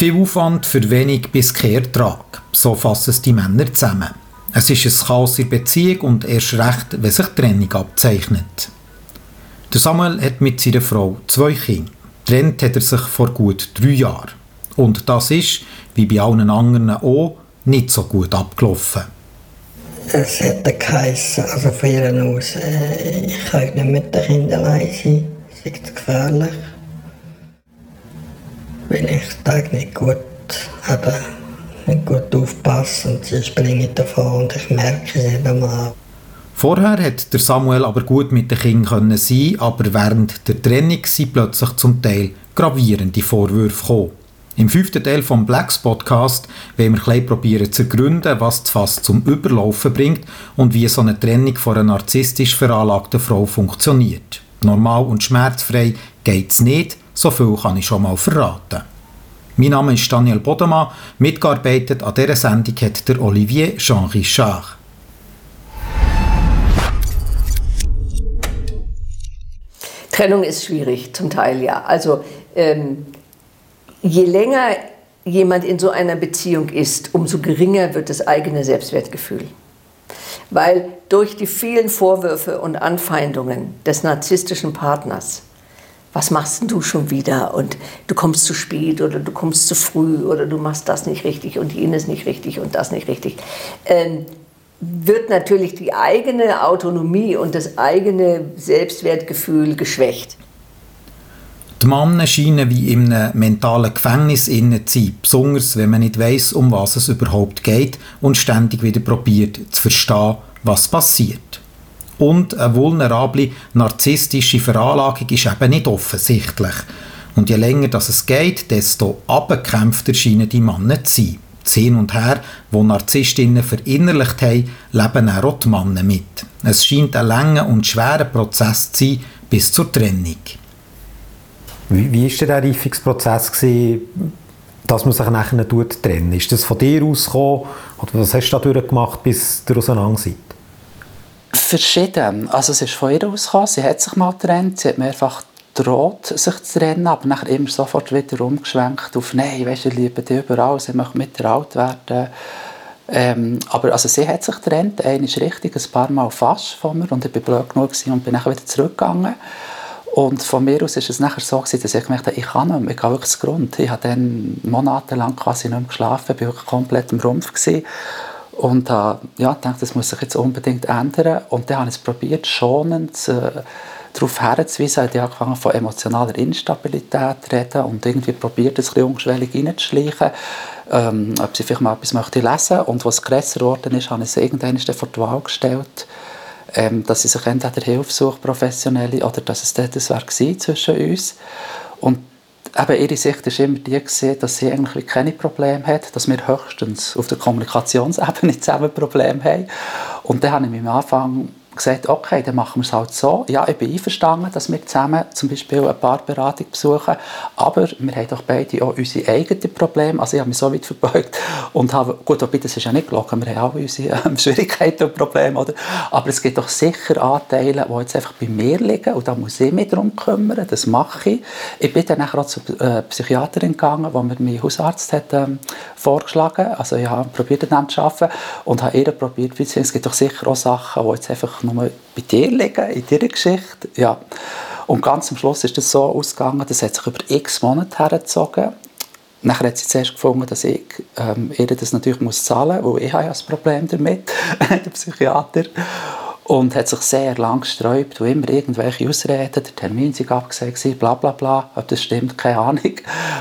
Viel Aufwand für wenig bis kein Ertrag. So fassen es die Männer zusammen. Es ist ein Chaos in Beziehung und erst recht, wenn sich Trennung abzeichnet. Der Samuel hat mit seiner Frau zwei Kinder. Trennt hat er sich vor gut drei Jahren. Und das ist, wie bei allen anderen auch, nicht so gut abgelaufen. Es hätte geheißen, also von ihr aus, äh, ich kann nicht mit den Kindern allein sein, es ist gefährlich. Weil ich Tag nicht gut, eben, nicht gut aufpasse und sie springen davon und ich merke es nicht einmal. Vorher hat der Samuel aber gut mit den Kindern sein, aber während der Trennung sind plötzlich zum Teil gravierende Vorwürfe gekommen. Im fünften Teil vom Blacks Podcast wollen wir ein probieren zu ergründen, was das Fass zum Überlaufen bringt und wie so eine Trennung von einer narzisstisch veranlagten Frau funktioniert. Normal und schmerzfrei geht es nicht, so viel kann ich schon mal verraten. Mein Name ist Daniel Bodemann, mitgearbeitet an dieser Sendung hat der Olivier Jean Richard. Trennung ist schwierig, zum Teil ja. Also ähm, je länger jemand in so einer Beziehung ist, umso geringer wird das eigene Selbstwertgefühl. Weil durch die vielen Vorwürfe und Anfeindungen des narzisstischen Partners, was machst du schon wieder und du kommst zu spät oder du kommst zu früh oder du machst das nicht richtig und jenes nicht richtig und das nicht richtig, ähm, wird natürlich die eigene Autonomie und das eigene Selbstwertgefühl geschwächt. Die Männer scheinen wie in einem mentalen Gefängnis innen zu sein, besonders wenn man nicht weiß, um was es überhaupt geht und ständig wieder probiert zu verstehen, was passiert. Und eine vulnerable, narzisstische Veranlagung ist eben nicht offensichtlich. Und je länger das es geht, desto abgekämpfter scheinen die Männer zu sein. Das Hin und Her, wo Narzisstinnen verinnerlicht haben, leben auch die Männer mit. Es scheint ein langer und schwerer Prozess zu sein bis zur Trennung. Wie, wie ist der Reifungsprozess dass man sich nachher trennen Ist das von dir ausgekommen? Oder was hast du da durchgemacht, bis ihr auseinander seid? Verschieden. Also es ist von ihr ausgekommen, sie hat sich mal getrennt, sie hat mehrfach droht, sich zu trennen, aber nachher immer sofort wieder umgeschwenkt auf «Nein, weißt, ich liebe dich überall, sie möchte mit dir alt werden». Ähm, aber also sie hat sich getrennt, eine ist richtig, ein paar Mal fast von mir und ich war blöd genug und bin nachher wieder zurückgegangen. Und von mir aus war es nachher so, dass ich gemerkt habe, ich kann nicht mehr, ich gehe wirklich Grund. Ich habe dann monatelang quasi nicht mehr geschlafen, ich war komplett im Rumpf. Gewesen. Und äh, ja, dachte, das muss sich jetzt unbedingt ändern. Und dann habe ich es probiert, schonend äh, darauf herzuweisen. Ich habe angefangen von emotionaler Instabilität zu reden und irgendwie probiert, es ein bisschen reinzuschleichen, ähm, ob sie vielleicht mal etwas möchte lesen Und was grösser geworden ist, habe ich sie irgendwann vor die Wahl gestellt ähm, dass sie sich entweder Hilfe sucht, professionelle, oder dass es das war zwischen uns. Und eben ihre Sicht war immer die, gewesen, dass sie eigentlich keine Probleme hat, dass wir höchstens auf der Kommunikationsebene zusammen Probleme haben. Und dann habe ich mich am Anfang gesagt, okay, dann machen wir es halt so. Ja, ich bin einverstanden, dass wir zusammen zum Beispiel eine Paarberatung besuchen, aber wir haben doch beide auch unsere eigenen Probleme. Also ich habe mich so weit verbeugt und habe, gut, wobei das ist ja nicht gelogen, wir haben auch unsere äh, Schwierigkeiten und Probleme, oder? aber es gibt doch sicher Anteile, die jetzt einfach bei mir liegen und da muss ich mich darum kümmern, das mache ich. Ich bin dann auch zur äh, Psychiaterin gegangen, wo mir mein Hausarzt hat ähm, vorgeschlagen, also ich habe probiert, an zu arbeiten und habe ihr probiert, es gibt doch sicher auch Sachen, die jetzt einfach nur bei dir liegen, in deiner Geschichte. Ja. Und ganz am Schluss ist das so ausgegangen, das hat sich über x Monate hergezogen. Nachher hat sie zuerst gefunden, dass ich ähm, ihr das natürlich muss zahlen muss, weil ich habe ja ein Problem damit, der Psychiater. Und hat sich sehr lang gesträubt und immer irgendwelche Ausreden, der Termin sei abgesagt, bla bla bla, ob das stimmt, keine Ahnung.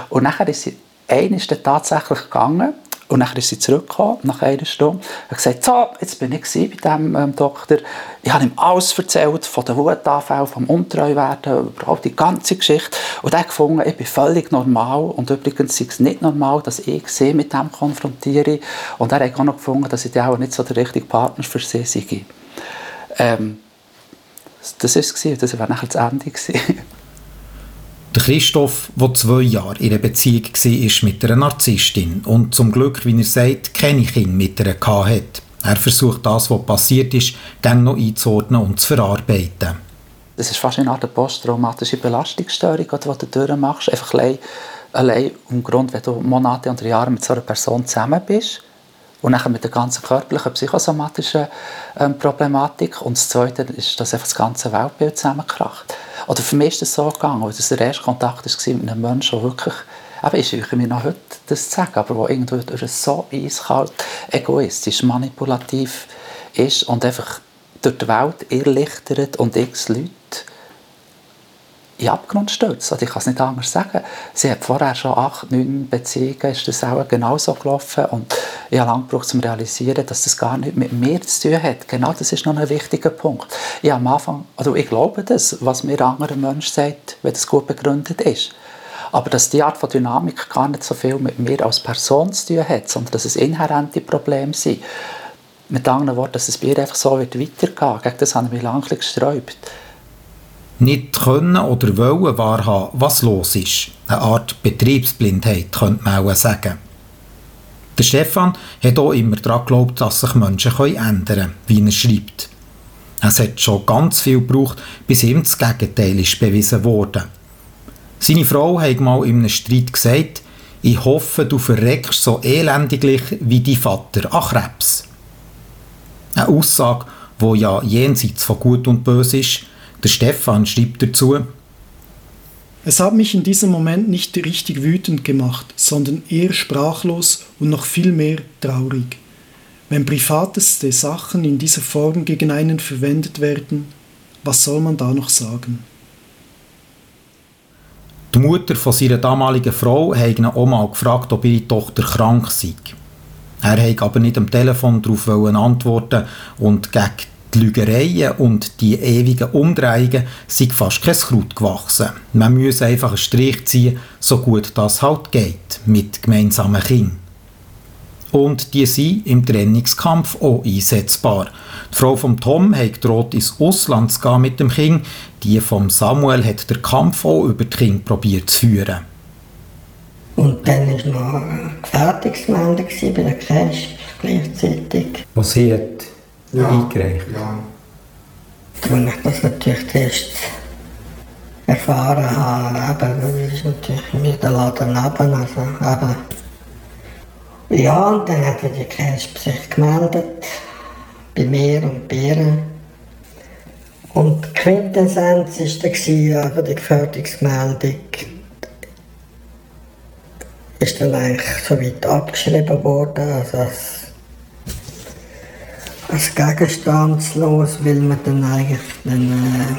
Und nachher ist sie, dann tatsächlich gegangen und dann ist sie zurückgekommen, nach einer Stunde, und gesagt, so, jetzt bin ich bei diesem ähm, Doktor. Ich habe ihm alles erzählt, von den Wutanfällen, vom Untreuwerden, überhaupt die ganze Geschichte. Und er hat gefunden, ich bin völlig normal. Und übrigens ist es nicht normal, dass ich sie mit dem konfrontiere. Und er hat auch noch gefunden, dass ich auch nicht so der richtige Partner für sie sei. Ähm, das war es, das war nachher das Ende. Der Christoph, der zwei Jahre in einer Beziehung war mit einer Narzisstin und zum Glück, wie er sagt, keine Kinder mit ihr hatte. Er versucht das, was passiert ist, dann noch einzuordnen und zu verarbeiten. Das ist fast eine Art posttraumatische Belastungsstörung, die du durchmachst. Einfach allein im Grund, wenn du Monate oder Jahre mit so einer Person zusammen bist und dann mit der ganzen körperlichen, psychosomatischen ähm, Problematik und das Zweite ist, dass einfach das ganze Weltbild zusammenkracht. Oder für mich ist das so gegangen, weil das der erste Kontakt war mit einem Menschen, der wirklich aber ich scheuche mir noch heute das zu sagen, aber wo irgendwo so eiskalt, egoistisch, manipulativ ist und einfach durch die Welt irrlichtert und x Leute in Abgrund stürzt. Also ich kann es nicht anders sagen. Sie hat vorher schon acht, neun Beziehungen, ist das auch genauso gelaufen und ich habe lange gebraucht, um zu realisieren, dass das gar nicht mit mir zu tun hat. Genau das ist noch ein wichtiger Punkt. Ich am Anfang, also ich glaube das, was mir ein anderer Mensch sagt, wenn das gut begründet ist. Aber dass die Art von Dynamik gar nicht so viel mit mir als Person zu tun hat, sondern dass es inhärente Probleme sind. Mit anderen Worten, dass es bei ihr einfach so wird weitergehen. Gegen das habe ich mich lange gesträubt. Nicht können oder wollen wahrhaben, was los ist. Eine Art Betriebsblindheit, könnte man auch sagen. Der Stefan hat auch immer daran geglaubt, dass sich Menschen ändern können, wie er schreibt. Es hat schon ganz viel gebraucht, bis ihm das Gegenteil ist bewiesen wurde. Seine Frau hat mal in einem Streit gesagt, ich hoffe, du verreckst so elendiglich wie dein Vater an Krebs. Eine Aussage, wo ja jenseits von Gut und Böse ist. Der Stefan schreibt dazu, es hat mich in diesem Moment nicht richtig wütend gemacht, sondern eher sprachlos und noch viel mehr traurig. Wenn privateste Sachen in dieser Form gegen einen verwendet werden, was soll man da noch sagen? Die Mutter von seiner damaligen Frau hat ihn auch mal gefragt, ob ihre Tochter krank sei. Er hat aber nicht am Telefon darauf antworten und gegen die Lügereien und die ewigen Umdrehungen sind fast kein Kraut gewachsen. Man muss einfach einen Strich ziehen, so gut das halt geht, mit gemeinsamen Kindern. Und die sind im Trennungskampf auch einsetzbar. Die Frau von Tom hat gedroht, ins Ausland zu gehen mit dem Kind. Die von Samuel hat den Kampf auch über das Kind probiert zu führen. Und dann war noch eine Fertigungsmeldung bei der Cash gleichzeitig. Was hat ja, eingereicht? Ja. Als ich das natürlich erst erfahren habe, eben, ist natürlich mir der Laden neben. Also, eben. Ja, und dann hat die Cash sich gemeldet, bei mir und bei ihr. Und die Quintessenz war dann die Gefährdungsmeldung ist dann eigentlich so weit abgeschrieben worden, also als, als gegenstandslos, weil wir dann eigentlich dann, äh,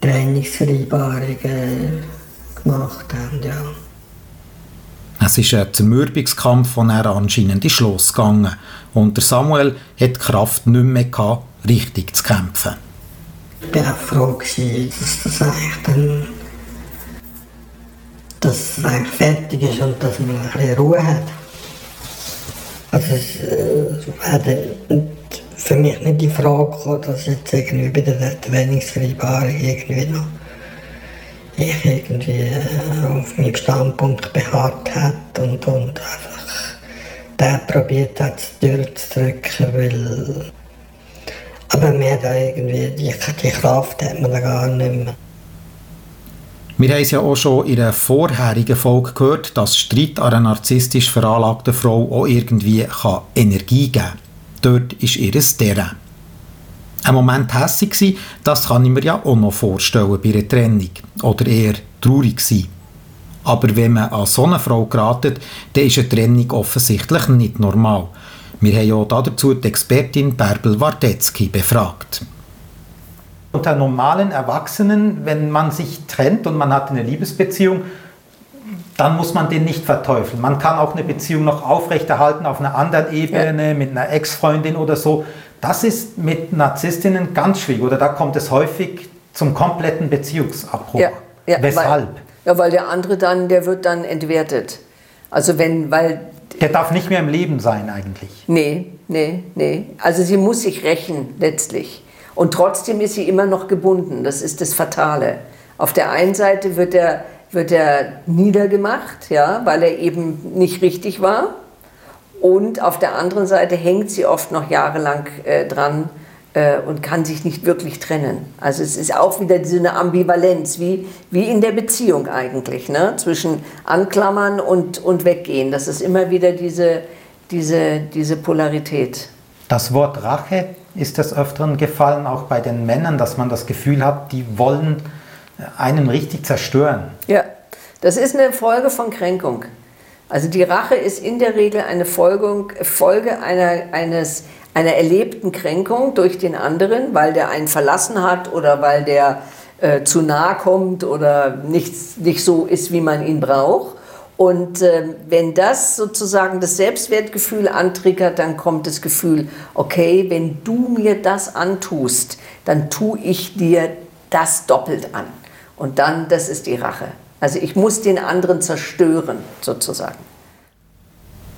Trainingsvereinbarungen gemacht haben, ja. Es ist ein Zermürbungskampf, von er anscheinend ist losgegangen und der Samuel hat die Kraft nicht mehr gehabt, richtig zu kämpfen. Ich war auch froh, dass das eigentlich dann dass es eigentlich fertig ist und dass man ein bisschen Ruhe hat. Also es äh, für mich nicht die Frage gekommen, dass jetzt irgendwie bei der Trainingsvereinbarung irgendwie noch ich irgendwie äh, auf meinem Standpunkt beharrt hat und, und einfach der probiert hat, durchzudrücken, weil aber mehr da irgendwie, die, die Kraft hat man da gar nicht mehr. Wir haben es ja auch schon in einer vorherigen Folge gehört, dass Streit an einer narzisstisch veranlagten Frau auch irgendwie kann Energie geben kann. Dort ist ihr Terrain. Ein Moment hässig sein, das kann ich mir ja auch noch vorstellen bei einer Trennung. Oder eher traurig sein. Aber wenn man an so eine Frau geratet, dann ist eine Trennung offensichtlich nicht normal. Wir haben auch dazu die Expertin Bärbel Wardetzky befragt unter normalen Erwachsenen, wenn man sich trennt und man hat eine Liebesbeziehung, dann muss man den nicht verteufeln. Man kann auch eine Beziehung noch aufrechterhalten auf einer anderen Ebene, ja. mit einer Ex-Freundin oder so. Das ist mit Narzisstinnen ganz schwierig oder da kommt es häufig zum kompletten Beziehungsabbruch. Ja, ja, Weshalb? Weil, ja, weil der andere dann, der wird dann entwertet. Also wenn, weil... Der darf nicht mehr im Leben sein eigentlich. Nee, nee, nee. Also sie muss sich rächen letztlich. Und trotzdem ist sie immer noch gebunden. Das ist das Fatale. Auf der einen Seite wird er, wird er niedergemacht, ja, weil er eben nicht richtig war. Und auf der anderen Seite hängt sie oft noch jahrelang äh, dran, äh, und kann sich nicht wirklich trennen. Also es ist auch wieder so eine Ambivalenz, wie, wie in der Beziehung eigentlich, ne? zwischen Anklammern und, und Weggehen. Das ist immer wieder diese, diese, diese Polarität. Das Wort Rache ist des Öfteren gefallen, auch bei den Männern, dass man das Gefühl hat, die wollen einen richtig zerstören. Ja, das ist eine Folge von Kränkung. Also die Rache ist in der Regel eine Folgung, Folge einer, eines, einer erlebten Kränkung durch den anderen, weil der einen verlassen hat oder weil der äh, zu nahe kommt oder nicht, nicht so ist, wie man ihn braucht. Und äh, wenn das sozusagen das Selbstwertgefühl antriggert, dann kommt das Gefühl, okay, wenn du mir das antust, dann tue ich dir das doppelt an. Und dann, das ist die Rache. Also ich muss den anderen zerstören, sozusagen.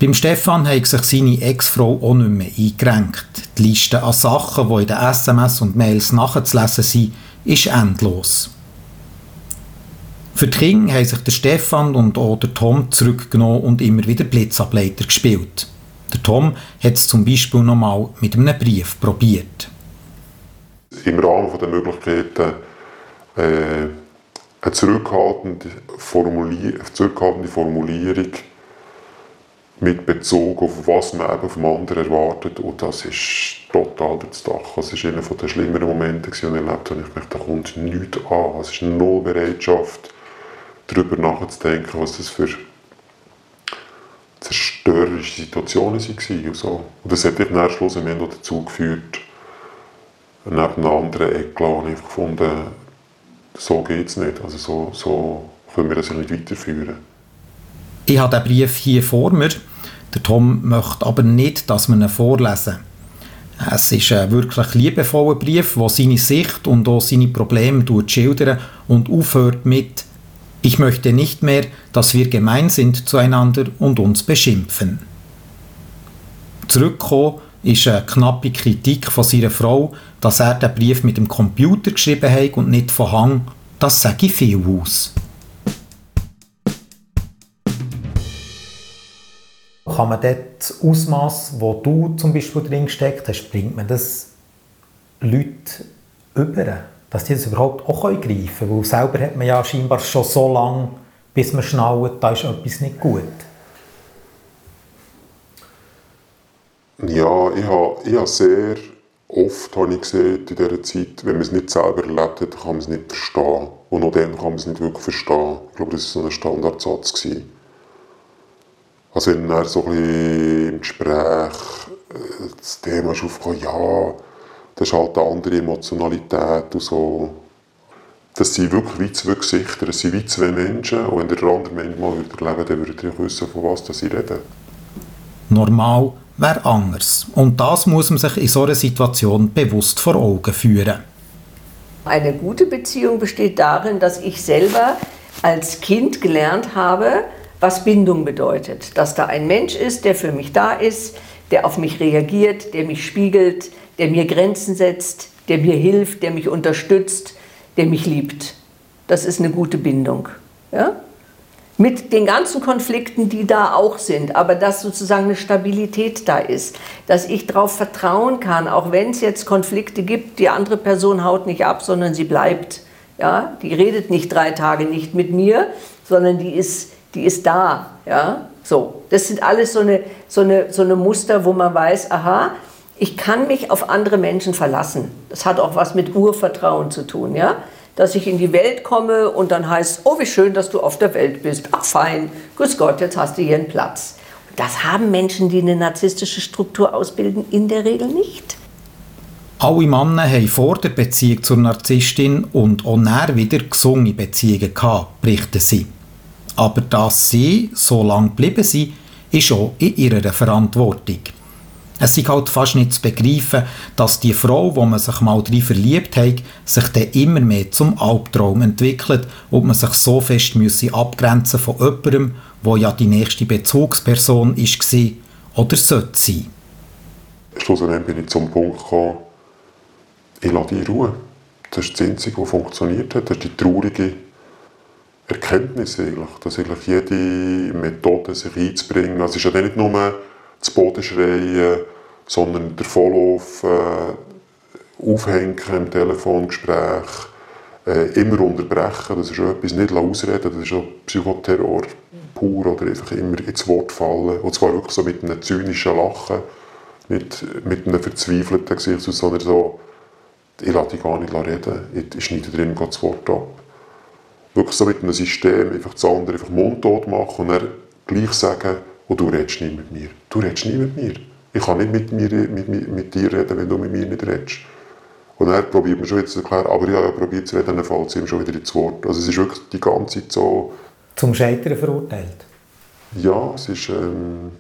Beim Stefan hat sich seine Ex-Frau auch nicht mehr eingerenkt. Die Liste an Sachen, die in den SMS und Mails nachzulesen sind, ist endlos. Für die Kinder haben sich der Stefan und auch der Tom zurückgenommen und immer wieder Blitzableiter gespielt. Der Tom hat es zum Beispiel noch mal mit einem Brief probiert. Im Rahmen der Möglichkeiten äh, eine zurückhaltende, Formulier zurückhaltende Formulierung mit Bezug auf was man eben vom anderen erwartet und das ist total durchs Dach. Das war einer der schlimmeren Momente, die ich erlebt habe. Ich dachte, da kommt nichts an. Es ist null Bereitschaft, darüber nachzudenken, was das für zerstörerische Situationen waren. Und, so. und das hat dann schlussendlich dazu geführt, neben einer anderen Eklat habe ich gefunden, so geht es nicht. Also so, so können wir das nicht weiterführen. Ich habe den Brief hier vor mir. Der Tom möchte aber nicht, dass wir ihn vorlesen. Es ist ein wirklich liebevoller Brief, der seine Sicht und auch seine Probleme schildert und aufhört mit ich möchte nicht mehr, dass wir gemein sind zueinander und uns beschimpfen. Zurückgekommen ist eine knappe Kritik von seiner Frau, dass er den Brief mit dem Computer geschrieben hat und nicht von Hang. Das sage ich viel aus. Kann man das Ausmaß, wo du zum Beispiel drin gesteckt hast, bringt man das Leute über? Dass die das überhaupt auch greifen können. Weil selber hat man ja scheinbar schon so lange, bis man schnallt, da ist etwas nicht gut. Ja, ich habe, ich habe sehr oft habe ich gesehen in dieser Zeit, wenn man es nicht selber erlebt hat, kann man es nicht verstehen. Und auch dann kann man es nicht wirklich verstehen. Ich glaube, das war so ein Standardsatz. Gewesen. Also wenn dann so ein bisschen im Gespräch äh, das Thema ist aufgekommen, ja, das ist halt eine andere Emotionalität und so. Das sind wirklich wie zwei Gesichter, das sind wie zwei Menschen und wenn der andere Mensch mal erleben würde, dann würde ich wissen, von was sie reden. Normal wäre anders. Und das muss man sich in so einer Situation bewusst vor Augen führen. Eine gute Beziehung besteht darin, dass ich selber als Kind gelernt habe, was Bindung bedeutet. Dass da ein Mensch ist, der für mich da ist, der auf mich reagiert, der mich spiegelt, der mir Grenzen setzt, der mir hilft, der mich unterstützt, der mich liebt. Das ist eine gute Bindung. Ja? Mit den ganzen Konflikten, die da auch sind, aber dass sozusagen eine Stabilität da ist, dass ich darauf vertrauen kann, auch wenn es jetzt Konflikte gibt, die andere Person haut nicht ab, sondern sie bleibt. Ja? Die redet nicht drei Tage nicht mit mir, sondern die ist, die ist da. Ja? So, das sind alles so eine, so, eine, so eine Muster, wo man weiß, aha, ich kann mich auf andere Menschen verlassen. Das hat auch was mit Urvertrauen zu tun, ja? Dass ich in die Welt komme und dann heißt, oh, wie schön, dass du auf der Welt bist. Ach, fein, grüß Gott, jetzt hast du hier einen Platz. Das haben Menschen, die eine narzisstische Struktur ausbilden, in der Regel nicht. Alle Männer haben vor der Beziehung zur Narzisstin und auch näher wieder gesunde Beziehungen gehabt, berichten sie. Aber dass sie so lange geblieben sind, ist auch in ihrer Verantwortung. Es ist halt fast nicht zu begreifen, dass die Frau, wo man sich mal drin verliebt hat, sich dann immer mehr zum Albtraum entwickelt und man sich so fest müsse abgrenzen von jemandem, wo ja die nächste Bezugsperson war oder sollte sein. Schlussendlich bin ich zum Punkt gekommen, ich lasse die Ruhe. Das ist das Einzige, was funktioniert hat. Das ist die traurige Erkenntnis eigentlich, dass eigentlich jede Methode sich einzubringen, es ist ja nicht nur zu Boden schreien, sondern der Volllauf äh, aufhängen im Telefongespräch, äh, immer unterbrechen, das ist auch etwas, nicht ausreden, das ist auch Psychoterror pur oder einfach immer ins Wort fallen. Und zwar wirklich so mit einem zynischen Lachen, nicht mit einem verzweifelten Gesicht, sondern so, ich lasse dich gar nicht reden, ich schneide drin das Wort ab. Wirklich so mit einem System, einfach das andere einfach mundtot machen und dann gleich sagen, oh, du redest nicht mit mir, du redest nicht mit mir. Ich kann nicht mit, mir, mit, mit, mit dir reden, wenn du mit mir nicht redest. Und er probiert man schon wieder zu erklären, aber ich habe ja probiert zu reden, dann fällt es ihm schon wieder ins Wort. Also es ist wirklich die ganze Zeit so... Zum Scheitern verurteilt? Ja, es ist... Ähm,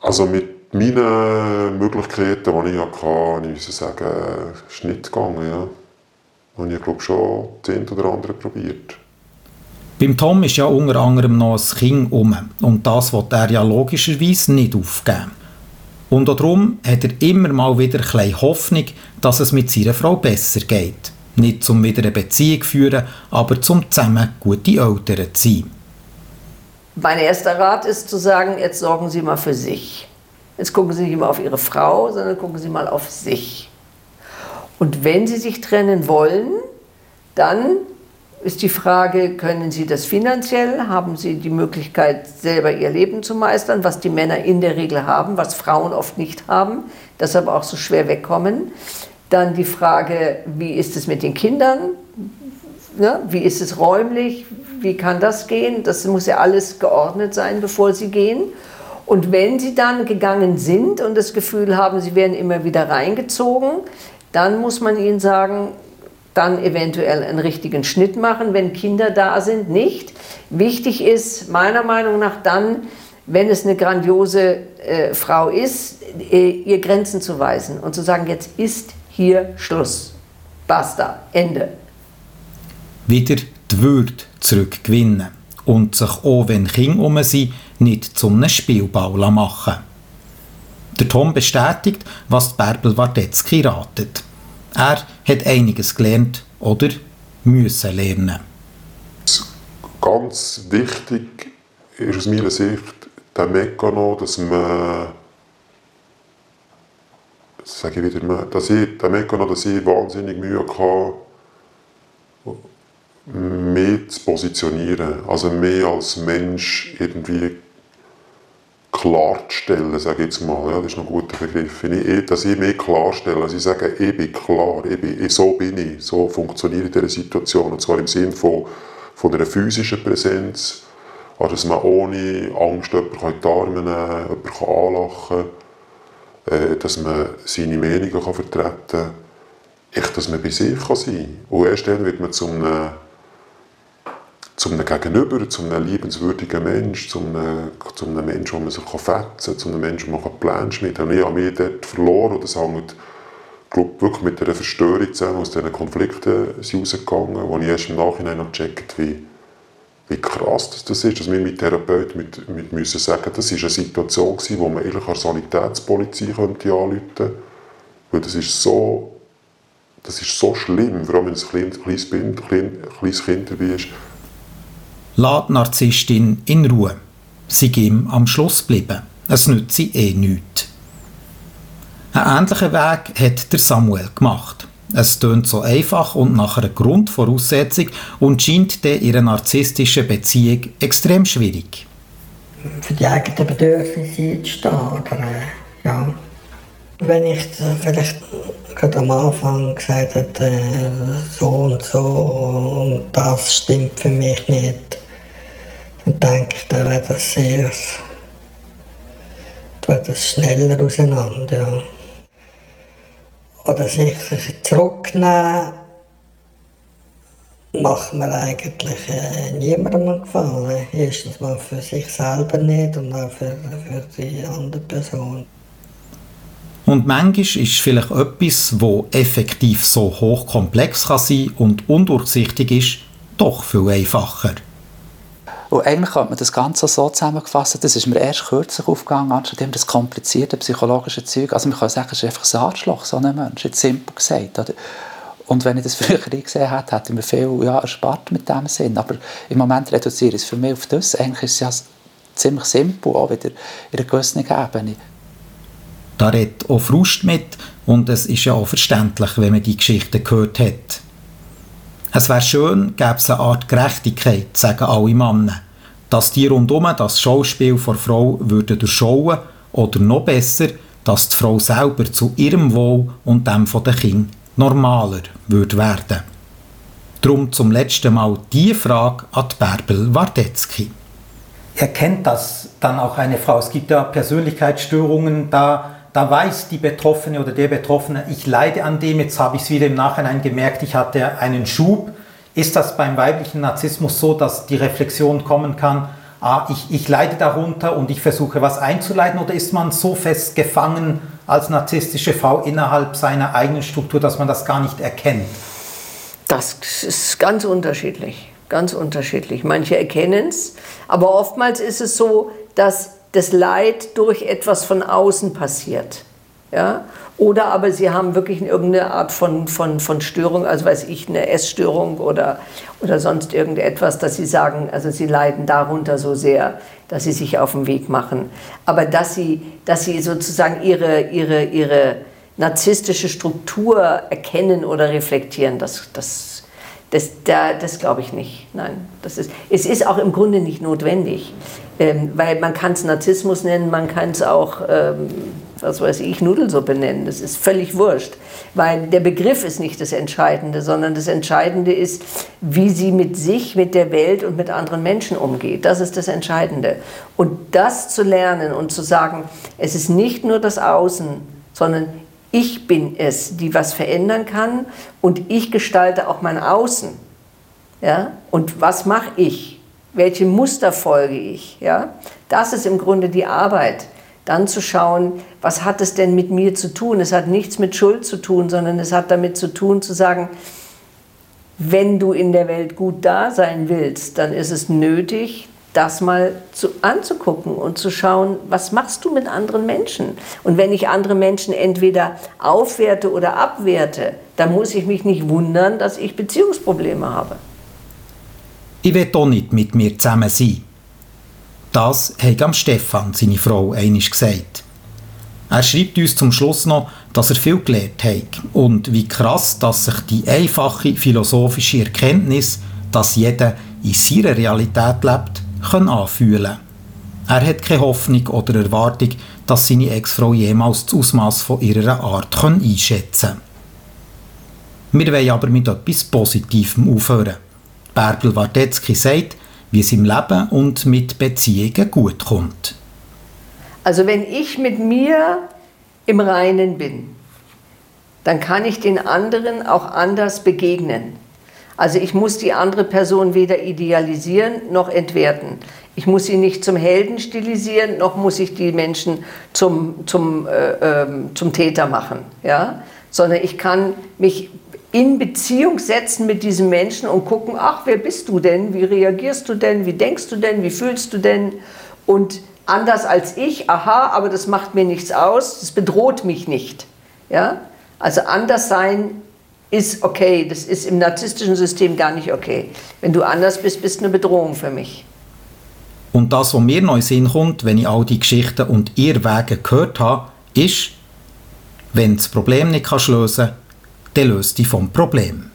also mit meinen Möglichkeiten, die ich hatte, ich muss sagen, ist nicht gegangen, ja. Und ich glaube schon das eine oder andere probiert. Beim Tom ist ja unter anderem noch ein Kind um und das wird er ja logischerweise nicht aufgeben. Und auch darum hat er immer mal wieder ein Hoffnung, dass es mit seiner Frau besser geht. Nicht zum wieder eine Beziehung führen, aber zum zusammen gute Eltern zu sein. Mein erster Rat ist zu sagen, jetzt sorgen Sie mal für sich. Jetzt gucken Sie nicht mal auf Ihre Frau, sondern gucken Sie mal auf sich. Und wenn Sie sich trennen wollen, dann ist die Frage, können Sie das finanziell? Haben Sie die Möglichkeit, selber Ihr Leben zu meistern, was die Männer in der Regel haben, was Frauen oft nicht haben, deshalb auch so schwer wegkommen? Dann die Frage, wie ist es mit den Kindern? Ne? Wie ist es räumlich? Wie kann das gehen? Das muss ja alles geordnet sein, bevor Sie gehen. Und wenn Sie dann gegangen sind und das Gefühl haben, Sie werden immer wieder reingezogen, dann muss man ihnen sagen, dann eventuell einen richtigen Schnitt machen, wenn Kinder da sind, nicht. Wichtig ist meiner Meinung nach dann, wenn es eine grandiose äh, Frau ist, äh, ihr Grenzen zu weisen und zu sagen, jetzt ist hier Schluss. Basta, Ende. Wieder die Würde zurückgewinnen und sich auch, wenn Kinder um sind, nicht zu einem Spielball machen. Der Tom bestätigt, was Bärbel Wardetzky ratet. Er hat einiges gelernt oder müssen lernen. Ganz wichtig ist aus meiner Sicht der Mechanismus, dass man sage ich wieder, dass ich, der Mechanismus, dass ich wahnsinnig Mühe hatte, mehr zu positionieren, also mehr als Mensch irgendwie klarzustellen, sage ich jetzt mal, ja, das ist ein guter Begriff, ich, dass ich mich klarstelle, dass ich sage, ich bin klar, ich bin, so bin ich, so funktioniere ich in dieser Situation, und zwar im Sinne von, von einer physischen Präsenz, also dass man ohne Angst jemanden in die Arme nehmen kann, jemanden anlachen kann, äh, dass man seine Meinungen vertreten kann, echt, dass man bei sich kann sein kann. Und erst dann wird man zu einem zu einem Gegenüber, zu einem liebenswürdigen Mensch, zu einem, zu einem Menschen, wo man sich fetzen kann, zu einem Menschen, wo man Pläne schmieden kann. Ich habe mich dort verloren und das hängt glaube wirklich mit einer Verstörung zusammen, aus diesen Konflikten rausgegangen, wo ich erst im Nachhinein noch gecheckt wie, wie krass das, das ist, dass wir mit Therapeuten mit, mit müssen sagen, das war eine Situation gewesen, wo man eigentlich eine Sanitätspolizei könnte anrufen könnte, das ist so das ist so schlimm, vor allem wenn ein kleines, kleines, kleines Kind dabei ist, Die Narzisstin in Ruhe. Sie ihm am Schluss bleiben. Es nützt sie eh nichts. Einen ähnlichen Weg hat der Samuel gemacht. Es tönt so einfach und nach einer Grundvoraussetzung und scheint in ihrer narzisstischen Beziehung extrem schwierig. Für die eigenen Bedürfnisse einzustehen. Oder, äh, ja. Wenn ich vielleicht gerade am Anfang gesagt hätte, äh, so und so und das stimmt für mich nicht, und denke, dann wäre das sehr dann das schneller auseinander. Ja. Oder sich zurücknehmen, macht mir eigentlich äh, niemandem einen Gefallen. Erstens mal für sich selber nicht und auch für, für die andere Person. Und manchmal ist vielleicht etwas, wo effektiv so hochkomplex kann sein und undurchsichtig ist, doch viel einfacher. Und eigentlich könnte man das Ganze so zusammenfassen, das ist mir erst kürzlich aufgegangen, anstatt das komplizierte psychologische Zeug. Also man kann sagen, es ist einfach ein Arschloch, so ein Mensch, jetzt simpel gesagt. Oder? Und wenn ich das früher gesehen hätte, hätte ich mir viel ja, erspart mit dem Sinn. Aber im Moment reduziere ich es für mich auf das. Eigentlich ist es ja ziemlich simpel, auch wieder in einer gewissen Ebene. Da redet auch Frust mit und es ist ja auch verständlich, wenn man die Geschichte gehört hat. Es wäre schön, gäbe es eine Art Gerechtigkeit, sagen alle Männer, dass die rundum das Schauspiel vor Frau würden durchschauen oder noch besser, dass die Frau selber zu ihrem Wohl und dem von den Kindern normaler würde werden. Drum zum letzten Mal die Frage an die Bärbel Wardetzky. Erkennt das dann auch eine Frau? Es gibt ja Persönlichkeitsstörungen, da, da weiß die Betroffene oder der Betroffene, ich leide an dem, jetzt habe ich es wieder im Nachhinein gemerkt, ich hatte einen Schub. Ist das beim weiblichen Narzissmus so, dass die Reflexion kommen kann, ah, ich, ich leide darunter und ich versuche was einzuleiten oder ist man so fest gefangen als narzisstische Frau innerhalb seiner eigenen Struktur, dass man das gar nicht erkennt? Das ist ganz unterschiedlich, ganz unterschiedlich. Manche erkennen es, aber oftmals ist es so, dass das Leid durch etwas von außen passiert. Ja? Oder aber sie haben wirklich irgendeine Art von, von, von Störung, also weiß ich, eine Essstörung oder, oder sonst irgendetwas, dass sie sagen, also sie leiden darunter so sehr, dass sie sich auf den Weg machen. Aber dass sie, dass sie sozusagen ihre, ihre, ihre narzisstische Struktur erkennen oder reflektieren, das, das, das, das, das glaube ich nicht. Nein, das ist, es ist auch im Grunde nicht notwendig, ähm, weil man kann es Narzissmus nennen, man kann es auch... Ähm, was weiß ich, Nudelsuppe nennen. Das ist völlig wurscht, weil der Begriff ist nicht das Entscheidende, sondern das Entscheidende ist, wie sie mit sich, mit der Welt und mit anderen Menschen umgeht. Das ist das Entscheidende. Und das zu lernen und zu sagen, es ist nicht nur das Außen, sondern ich bin es, die was verändern kann und ich gestalte auch mein Außen. Ja? Und was mache ich? Welche Muster folge ich? Ja? Das ist im Grunde die Arbeit dann zu schauen, was hat es denn mit mir zu tun? Es hat nichts mit Schuld zu tun, sondern es hat damit zu tun, zu sagen, wenn du in der Welt gut da sein willst, dann ist es nötig, das mal zu, anzugucken und zu schauen, was machst du mit anderen Menschen? Und wenn ich andere Menschen entweder aufwerte oder abwerte, dann muss ich mich nicht wundern, dass ich Beziehungsprobleme habe. Ich will auch nicht mit mir zusammen sein. Das hat am Stefan, seine Frau, einig gesagt. Er schreibt uns zum Schluss noch, dass er viel gelernt hat und wie krass, dass sich die einfache philosophische Erkenntnis, dass jeder in seiner Realität lebt, kann anfühlen. Er hat keine Hoffnung oder Erwartung, dass seine Ex-Frau jemals das Ausmaß von ihrer Art einschätzen kann. Wir wollen aber mit etwas Positivem aufhören. Bärbel Wardetzky sagt, wie es im Leben und mit Beziehungen gut kommt. Also wenn ich mit mir im Reinen bin, dann kann ich den anderen auch anders begegnen. Also ich muss die andere Person weder idealisieren noch entwerten. Ich muss sie nicht zum Helden stilisieren, noch muss ich die Menschen zum, zum, äh, äh, zum Täter machen. Ja? Sondern ich kann mich in Beziehung setzen mit diesem Menschen und gucken, ach, wer bist du denn? Wie reagierst du denn? Wie denkst du denn? Wie fühlst du denn? Und anders als ich, aha, aber das macht mir nichts aus, das bedroht mich nicht. Ja? Also anders sein ist okay, das ist im narzisstischen System gar nicht okay. Wenn du anders bist, bist du eine Bedrohung für mich. Und das, was mir neu Sinn kommt, wenn ich all die Geschichten und ihr Wege gehört habe, ist, wenn das Problem nicht lösen kannst, dann löst dich vom Problem.